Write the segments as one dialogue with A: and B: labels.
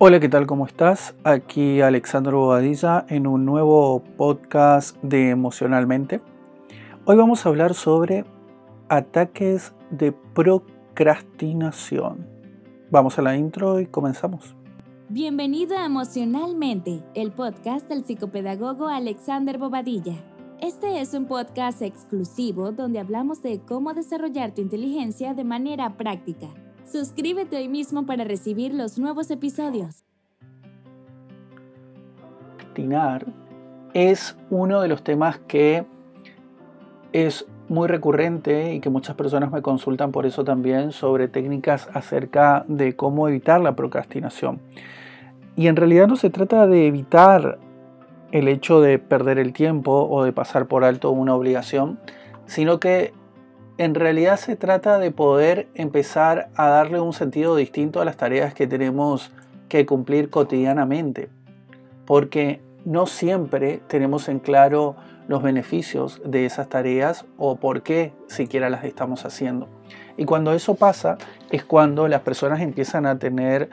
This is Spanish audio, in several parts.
A: Hola, ¿qué tal? ¿Cómo estás? Aquí Alexandro Bobadilla en un nuevo podcast de Emocionalmente. Hoy vamos a hablar sobre ataques de procrastinación. Vamos a la intro y comenzamos.
B: Bienvenido a Emocionalmente, el podcast del psicopedagogo Alexander Bobadilla. Este es un podcast exclusivo donde hablamos de cómo desarrollar tu inteligencia de manera práctica Suscríbete hoy mismo para recibir los nuevos episodios.
A: Procrastinar es uno de los temas que es muy recurrente y que muchas personas me consultan por eso también sobre técnicas acerca de cómo evitar la procrastinación. Y en realidad no se trata de evitar el hecho de perder el tiempo o de pasar por alto una obligación, sino que en realidad se trata de poder empezar a darle un sentido distinto a las tareas que tenemos que cumplir cotidianamente, porque no siempre tenemos en claro los beneficios de esas tareas o por qué siquiera las estamos haciendo. Y cuando eso pasa es cuando las personas empiezan a tener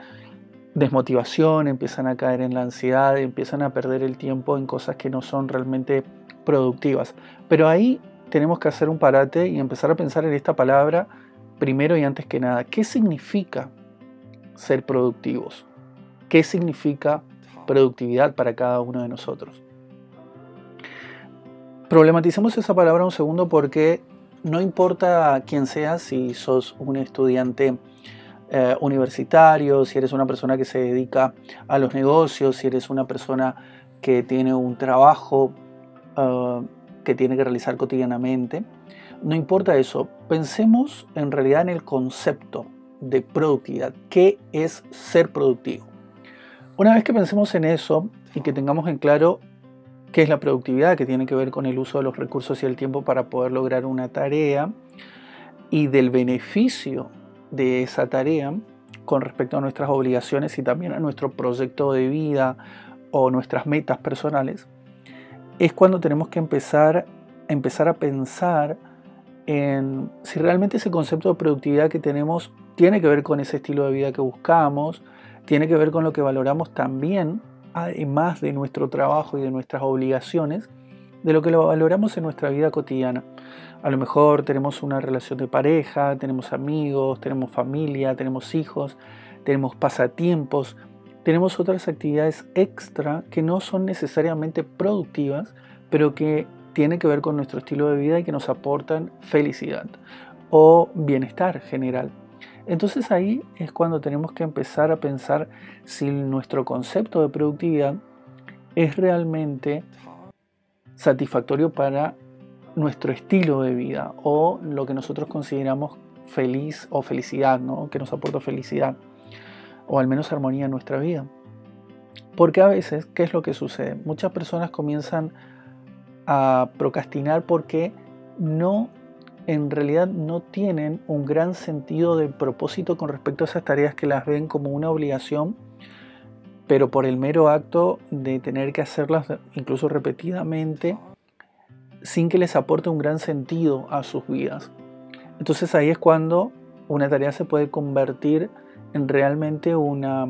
A: desmotivación, empiezan a caer en la ansiedad, empiezan a perder el tiempo en cosas que no son realmente productivas. Pero ahí tenemos que hacer un parate y empezar a pensar en esta palabra primero y antes que nada. ¿Qué significa ser productivos? ¿Qué significa productividad para cada uno de nosotros? Problematicemos esa palabra un segundo porque no importa quién seas, si sos un estudiante eh, universitario, si eres una persona que se dedica a los negocios, si eres una persona que tiene un trabajo uh, que tiene que realizar cotidianamente. No importa eso, pensemos en realidad en el concepto de productividad. ¿Qué es ser productivo? Una vez que pensemos en eso y que tengamos en claro qué es la productividad, que tiene que ver con el uso de los recursos y el tiempo para poder lograr una tarea, y del beneficio de esa tarea con respecto a nuestras obligaciones y también a nuestro proyecto de vida o nuestras metas personales, es cuando tenemos que empezar, empezar a pensar en si realmente ese concepto de productividad que tenemos tiene que ver con ese estilo de vida que buscamos, tiene que ver con lo que valoramos también, además de nuestro trabajo y de nuestras obligaciones, de lo que lo valoramos en nuestra vida cotidiana. A lo mejor tenemos una relación de pareja, tenemos amigos, tenemos familia, tenemos hijos, tenemos pasatiempos, tenemos otras actividades extra que no son necesariamente productivas, pero que tienen que ver con nuestro estilo de vida y que nos aportan felicidad o bienestar general. Entonces ahí es cuando tenemos que empezar a pensar si nuestro concepto de productividad es realmente satisfactorio para nuestro estilo de vida o lo que nosotros consideramos feliz o felicidad, ¿no? que nos aporta felicidad o al menos armonía en nuestra vida. Porque a veces, ¿qué es lo que sucede? Muchas personas comienzan a procrastinar porque no, en realidad no tienen un gran sentido de propósito con respecto a esas tareas que las ven como una obligación, pero por el mero acto de tener que hacerlas incluso repetidamente, sin que les aporte un gran sentido a sus vidas. Entonces ahí es cuando una tarea se puede convertir en realmente una,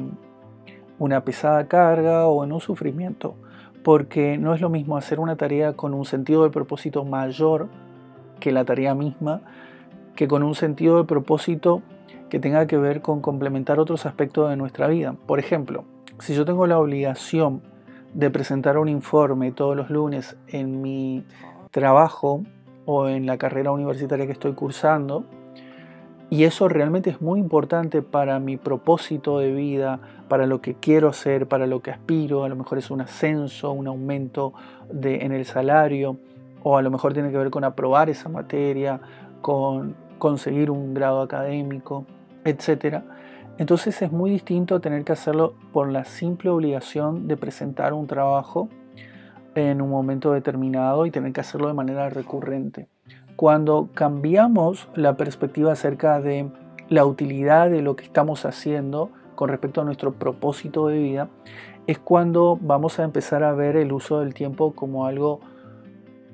A: una pesada carga o en un sufrimiento, porque no es lo mismo hacer una tarea con un sentido de propósito mayor que la tarea misma, que con un sentido de propósito que tenga que ver con complementar otros aspectos de nuestra vida. Por ejemplo, si yo tengo la obligación de presentar un informe todos los lunes en mi trabajo o en la carrera universitaria que estoy cursando, y eso realmente es muy importante para mi propósito de vida, para lo que quiero hacer, para lo que aspiro. A lo mejor es un ascenso, un aumento de, en el salario, o a lo mejor tiene que ver con aprobar esa materia, con conseguir un grado académico, etc. Entonces es muy distinto tener que hacerlo por la simple obligación de presentar un trabajo en un momento determinado y tener que hacerlo de manera recurrente. Cuando cambiamos la perspectiva acerca de la utilidad de lo que estamos haciendo con respecto a nuestro propósito de vida, es cuando vamos a empezar a ver el uso del tiempo como algo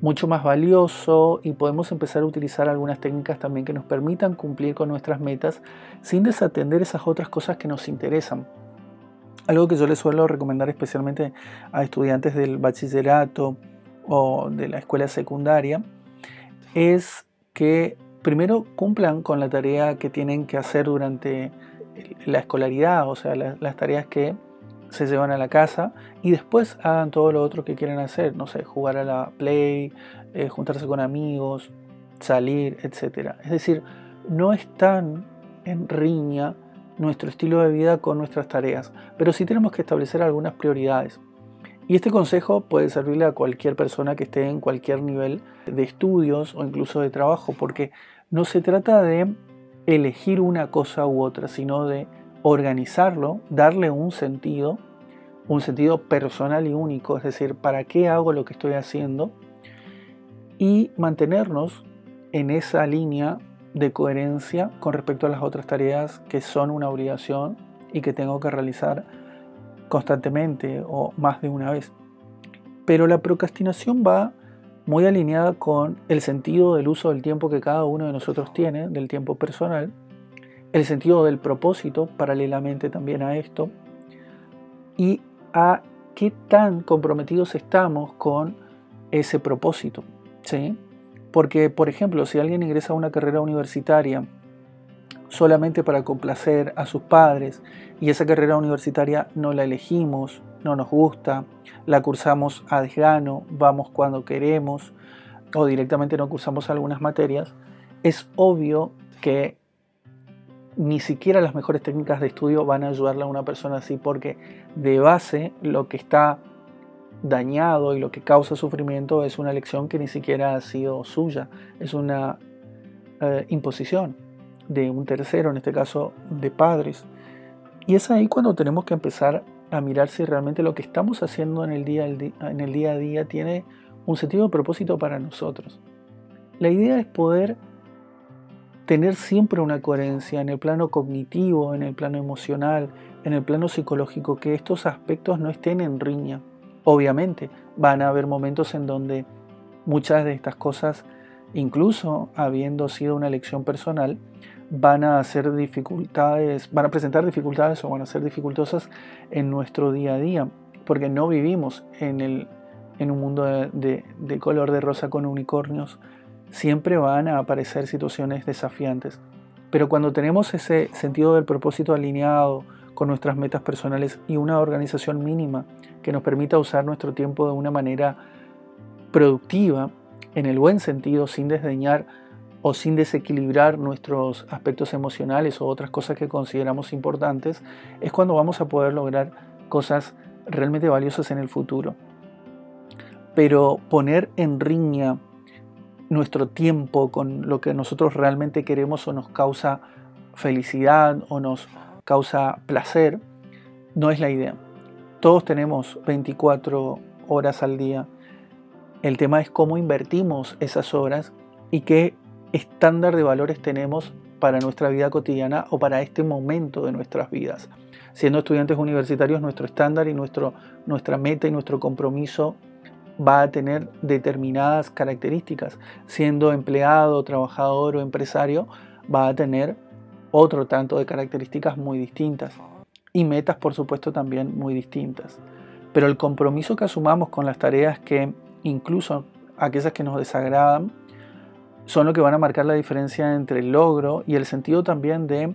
A: mucho más valioso y podemos empezar a utilizar algunas técnicas también que nos permitan cumplir con nuestras metas sin desatender esas otras cosas que nos interesan. Algo que yo les suelo recomendar especialmente a estudiantes del bachillerato o de la escuela secundaria es que primero cumplan con la tarea que tienen que hacer durante la escolaridad, o sea, las tareas que se llevan a la casa y después hagan todo lo otro que quieren hacer, no sé, jugar a la play, eh, juntarse con amigos, salir, etc. Es decir, no están en riña nuestro estilo de vida con nuestras tareas, pero sí tenemos que establecer algunas prioridades. Y este consejo puede servirle a cualquier persona que esté en cualquier nivel de estudios o incluso de trabajo, porque no se trata de elegir una cosa u otra, sino de organizarlo, darle un sentido, un sentido personal y único, es decir, ¿para qué hago lo que estoy haciendo? Y mantenernos en esa línea de coherencia con respecto a las otras tareas que son una obligación y que tengo que realizar constantemente o más de una vez. Pero la procrastinación va muy alineada con el sentido del uso del tiempo que cada uno de nosotros tiene, del tiempo personal, el sentido del propósito paralelamente también a esto, y a qué tan comprometidos estamos con ese propósito. ¿sí? Porque, por ejemplo, si alguien ingresa a una carrera universitaria solamente para complacer a sus padres y esa carrera universitaria no la elegimos, no nos gusta, la cursamos a desgano, vamos cuando queremos o directamente no cursamos algunas materias, es obvio que ni siquiera las mejores técnicas de estudio van a ayudarle a una persona así porque de base lo que está dañado y lo que causa sufrimiento es una lección que ni siquiera ha sido suya, es una eh, imposición de un tercero, en este caso de padres. Y es ahí cuando tenemos que empezar a mirar si realmente lo que estamos haciendo en el día, a día tiene un sentido de propósito para nosotros. La idea es poder tener siempre una coherencia en el plano cognitivo, en el plano emocional, en el plano psicológico, que estos aspectos no estén en riña. Obviamente van a haber momentos en donde muchas de estas cosas, incluso habiendo sido una elección personal, van a hacer dificultades, van a presentar dificultades o van a ser dificultosas en nuestro día a día, porque no vivimos en, el, en un mundo de, de color de rosa con unicornios. Siempre van a aparecer situaciones desafiantes. Pero cuando tenemos ese sentido del propósito alineado con nuestras metas personales y una organización mínima que nos permita usar nuestro tiempo de una manera productiva, en el buen sentido, sin desdeñar o sin desequilibrar nuestros aspectos emocionales o otras cosas que consideramos importantes, es cuando vamos a poder lograr cosas realmente valiosas en el futuro. Pero poner en riña nuestro tiempo con lo que nosotros realmente queremos o nos causa felicidad o nos causa placer, no es la idea. Todos tenemos 24 horas al día. El tema es cómo invertimos esas horas y qué estándar de valores tenemos para nuestra vida cotidiana o para este momento de nuestras vidas. Siendo estudiantes universitarios, nuestro estándar y nuestra meta y nuestro compromiso va a tener determinadas características. Siendo empleado, trabajador o empresario, va a tener otro tanto de características muy distintas y metas por supuesto también muy distintas. Pero el compromiso que asumamos con las tareas que incluso aquellas que nos desagradan son lo que van a marcar la diferencia entre el logro y el sentido también de,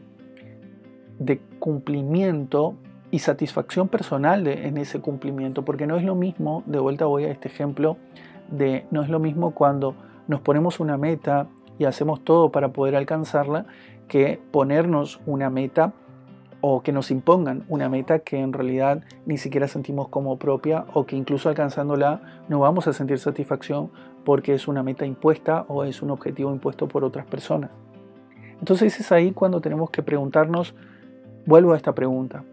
A: de cumplimiento y satisfacción personal en ese cumplimiento, porque no es lo mismo, de vuelta voy a este ejemplo, de no es lo mismo cuando nos ponemos una meta y hacemos todo para poder alcanzarla, que ponernos una meta o que nos impongan una meta que en realidad ni siquiera sentimos como propia o que incluso alcanzándola no vamos a sentir satisfacción porque es una meta impuesta o es un objetivo impuesto por otras personas. Entonces es ahí cuando tenemos que preguntarnos, vuelvo a esta pregunta,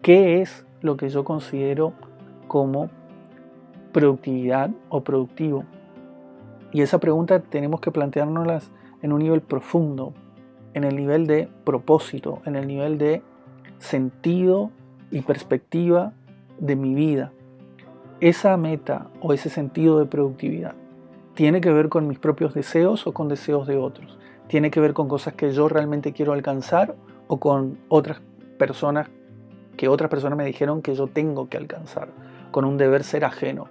A: ¿qué es lo que yo considero como productividad o productivo? Y esa pregunta tenemos que planteárnoslas en un nivel profundo, en el nivel de propósito, en el nivel de sentido y perspectiva de mi vida. Esa meta o ese sentido de productividad tiene que ver con mis propios deseos o con deseos de otros. Tiene que ver con cosas que yo realmente quiero alcanzar o con otras personas que otras personas me dijeron que yo tengo que alcanzar, con un deber ser ajeno.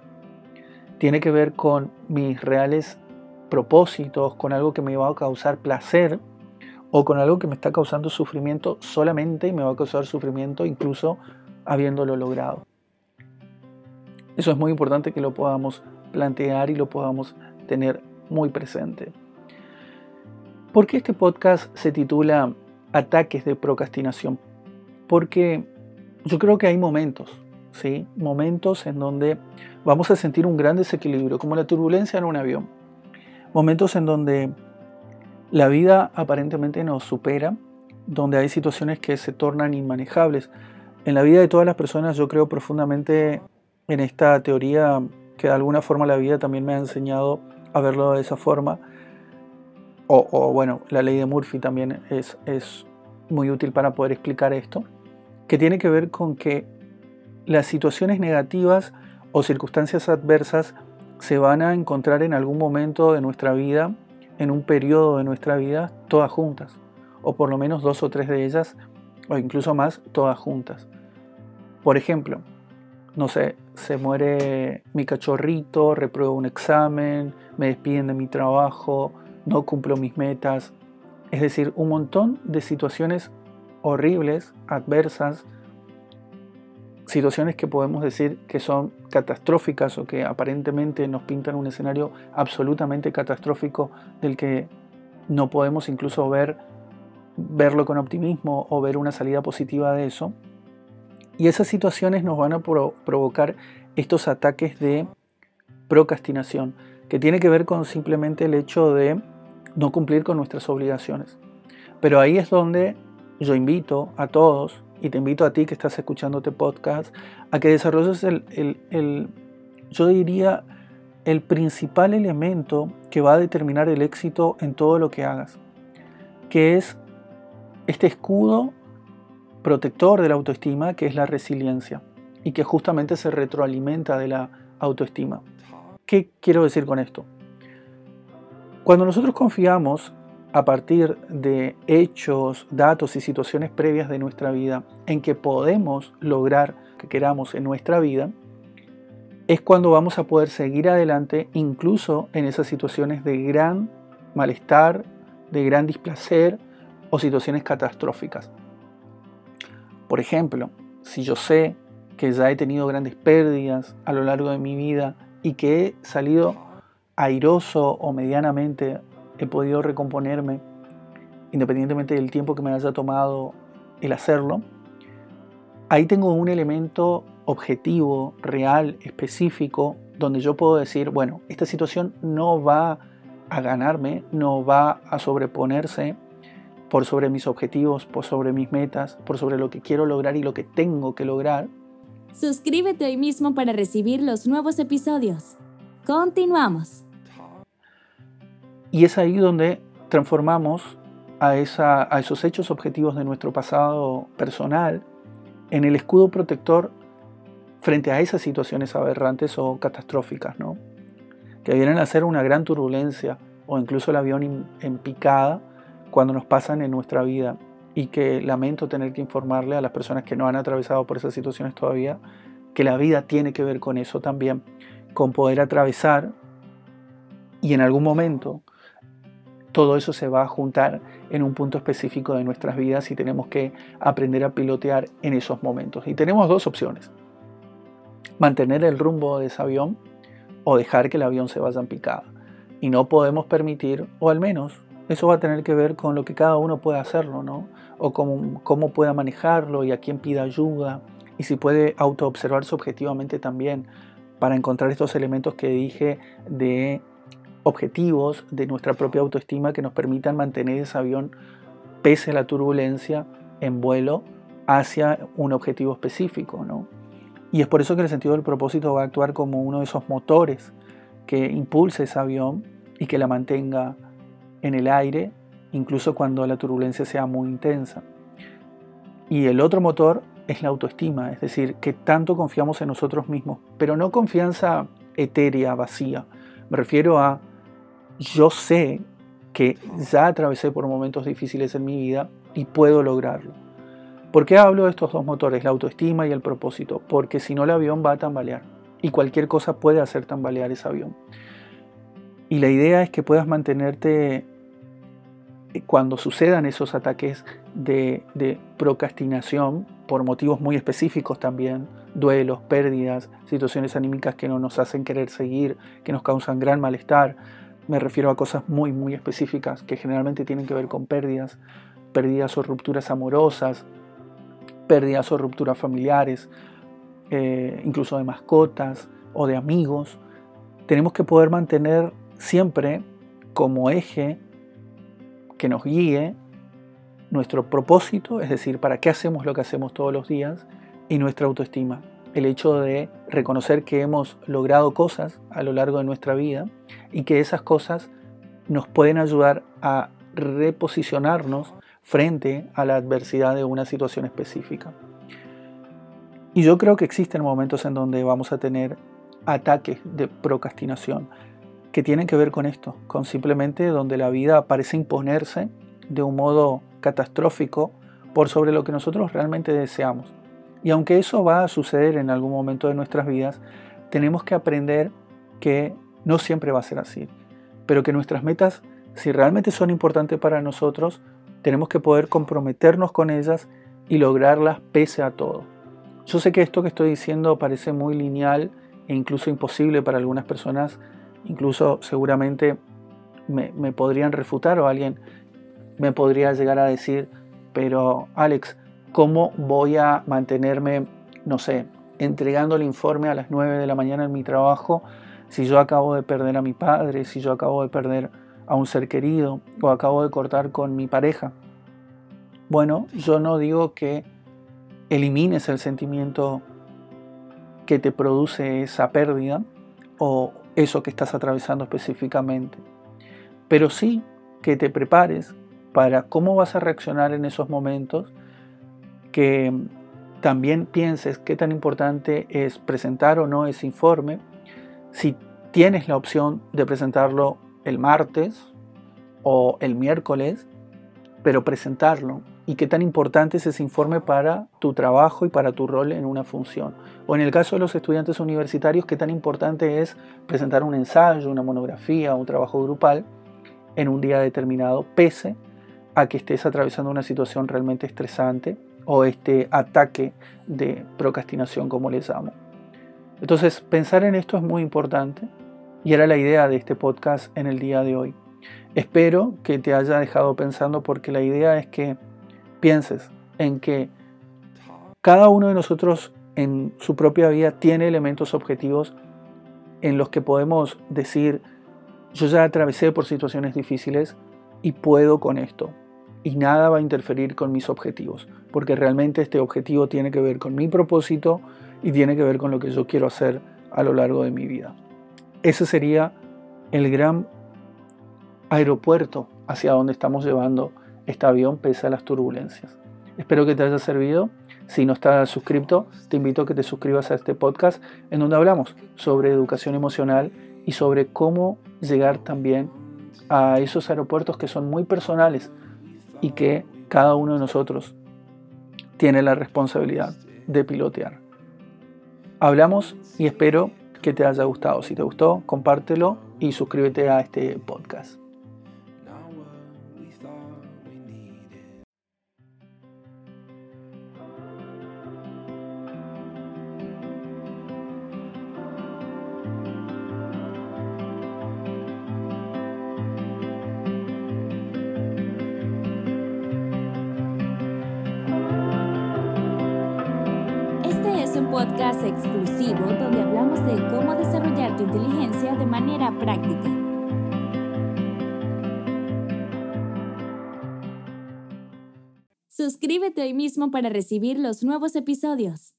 A: Tiene que ver con mis reales propósitos, con algo que me va a causar placer o con algo que me está causando sufrimiento solamente y me va a causar sufrimiento incluso habiéndolo logrado. Eso es muy importante que lo podamos plantear y lo podamos tener muy presente. ¿Por qué este podcast se titula Ataques de procrastinación? Porque yo creo que hay momentos, ¿sí? Momentos en donde vamos a sentir un gran desequilibrio, como la turbulencia en un avión. Momentos en donde la vida aparentemente nos supera, donde hay situaciones que se tornan inmanejables. En la vida de todas las personas yo creo profundamente en esta teoría que de alguna forma la vida también me ha enseñado a verlo de esa forma. O, bueno, la ley de Murphy también es, es muy útil para poder explicar esto, que tiene que ver con que las situaciones negativas o circunstancias adversas se van a encontrar en algún momento de nuestra vida, en un periodo de nuestra vida, todas juntas, o por lo menos dos o tres de ellas, o incluso más, todas juntas. Por ejemplo, no sé, se muere mi cachorrito, repruebo un examen, me despiden de mi trabajo, no cumplo mis metas. Es decir, un montón de situaciones horribles, adversas, situaciones que podemos decir que son catastróficas o que aparentemente nos pintan un escenario absolutamente catastrófico del que no podemos incluso ver verlo con optimismo o ver una salida positiva de eso. Y esas situaciones nos van a provocar estos ataques de procrastinación, que tiene que ver con simplemente el hecho de no cumplir con nuestras obligaciones. Pero ahí es donde yo invito a todos, y te invito a ti que estás escuchando este podcast, a que desarrolles el, el yo diría, el principal elemento que va a determinar el éxito en todo lo que hagas, que es este escudo protector de la autoestima, que es la resiliencia, y que justamente se retroalimenta de la autoestima. ¿Qué quiero decir con esto? Cuando nosotros confiamos a partir de hechos, datos y situaciones previas de nuestra vida en que podemos lograr que queramos en nuestra vida, es cuando vamos a poder seguir adelante incluso en esas situaciones de gran malestar, de gran displacer o situaciones catastróficas. Por ejemplo, si yo sé que ya he tenido grandes pérdidas a lo largo de mi vida y que he salido airoso o medianamente he podido recomponerme, independientemente del tiempo que me haya tomado el hacerlo, ahí tengo un elemento objetivo, real, específico, donde yo puedo decir, bueno, esta situación no va a ganarme, no va a sobreponerse por sobre mis objetivos, por sobre mis metas, por sobre lo que quiero lograr y lo que tengo que lograr.
B: Suscríbete hoy mismo para recibir los nuevos episodios. Continuamos.
A: Y es ahí donde transformamos a, esos hechos objetivos de nuestro pasado personal en el escudo protector frente a esas situaciones aberrantes o catastróficas, ¿no? que vienen a ser una gran turbulencia o incluso el avión en picada cuando nos pasan en nuestra vida y que lamento tener que informarle a las personas que no han atravesado por esas situaciones todavía, que la vida tiene que ver con eso también, con poder atravesar y en algún momento todo eso se va a juntar en un punto específico de nuestras vidas y tenemos que aprender a pilotear en esos momentos. Y tenemos dos opciones. Mantener el rumbo de ese avión o dejar que el avión se vaya en picada. Y no podemos permitir, o al menos eso va a tener que ver con lo que cada uno puede hacerlo, ¿no? O cómo, cómo pueda manejarlo y a quién pida ayuda y si puede autoobservarse objetivamente también para encontrar estos elementos que dije de objetivos de nuestra propia autoestima que nos permitan mantener ese avión pese a la turbulencia en vuelo hacia un objetivo específico, ¿no? Y es por eso que el sentido del propósito va a actuar como uno de esos motores que impulse ese avión y que la mantenga en el aire, incluso cuando la turbulencia sea muy intensa. Y el otro motor es la autoestima, es decir, que tanto confiamos en nosotros mismos, pero no confianza etérea, vacía. Me refiero a yo sé que ya atravesé por momentos difíciles en mi vida y puedo lograrlo. ¿Por qué hablo de estos dos motores, la autoestima y el propósito? Porque si no el avión va a tambalear y cualquier cosa puede hacer tambalear ese avión. Y la idea es que puedas mantenerte eh, cuando sucedan esos ataques de, de, procrastinación, por motivos muy específicos también, duelos, pérdidas, situaciones anímicas que no nos hacen querer seguir, que nos causan gran malestar. Me refiero a cosas muy, muy específicas que generalmente tienen que ver con pérdidas, pérdidas o rupturas amorosas, pérdidas o rupturas familiares, eh, incluso de mascotas o de amigos. Tenemos que poder mantener siempre como eje que nos guíe nuestro propósito, es decir, para qué hacemos lo que hacemos todos los días, y nuestra autoestima. El hecho de reconocer que hemos logrado cosas a lo largo de nuestra vida y que esas cosas nos pueden ayudar a reposicionarnos frente a la adversidad de una situación específica. Y yo creo que existen momentos en donde vamos a tener ataques de procrastinación que tienen que ver con esto, con simplemente donde la vida parece imponerse de un modo catastrófico por sobre lo que nosotros realmente deseamos. Y aunque eso va a suceder en algún momento de nuestras vidas, tenemos que aprender que no siempre va a ser así, pero que nuestras metas, si realmente son importantes para nosotros, tenemos que poder comprometernos con ellas y lograrlas pese a todo. Yo sé que esto que estoy diciendo parece muy lineal e incluso imposible para algunas personas, incluso seguramente me, podrían refutar o alguien me podría llegar a decir, pero Alex, ¿cómo voy a mantenerme, no sé, entregando el informe a las 9 de la mañana en mi trabajo si yo acabo de perder a mi padre, si yo acabo de perder a un ser querido o acabo de cortar con mi pareja. Bueno, yo no digo que elimines el sentimiento que te produce esa pérdida o eso que estás atravesando específicamente, pero sí que te prepares para cómo vas a reaccionar en esos momentos, que también pienses qué tan importante es presentar o no ese informe, si tienes la opción de presentarlo el martes o el miércoles, pero presentarlo. Y qué tan importante es ese informe para tu trabajo y para tu rol en una función. O en el caso de los estudiantes universitarios, qué tan importante es presentar un ensayo, una monografía, un trabajo grupal en un día determinado, pese a que estés atravesando una situación realmente estresante o este ataque de procrastinación, como les llamo. Entonces, pensar en esto es muy importante y era la idea de este podcast en el día de hoy. Espero que te haya dejado pensando porque la idea es que pienses en que cada uno de nosotros en su propia vida tiene elementos objetivos en los que podemos decir, yo ya atravesé por situaciones difíciles y puedo con esto. Y nada va a interferir con mis objetivos, porque realmente este objetivo tiene que ver con mi propósito y tiene que ver con lo que yo quiero hacer a lo largo de mi vida. Ese sería el gran aeropuerto hacia donde estamos llevando este avión pese a las turbulencias. Espero que te haya servido. Si no estás suscrito, te invito a que te suscribas a este podcast en donde hablamos sobre educación emocional y sobre cómo llegar también a esos aeropuertos que son muy personales y que cada uno de nosotros tiene la responsabilidad de pilotear. Hablamos y espero que te haya gustado. Si te gustó, compártelo y suscríbete a este podcast.
B: Podcast exclusivo donde hablamos de cómo desarrollar tu inteligencia de manera práctica. Suscríbete hoy mismo para recibir los nuevos episodios.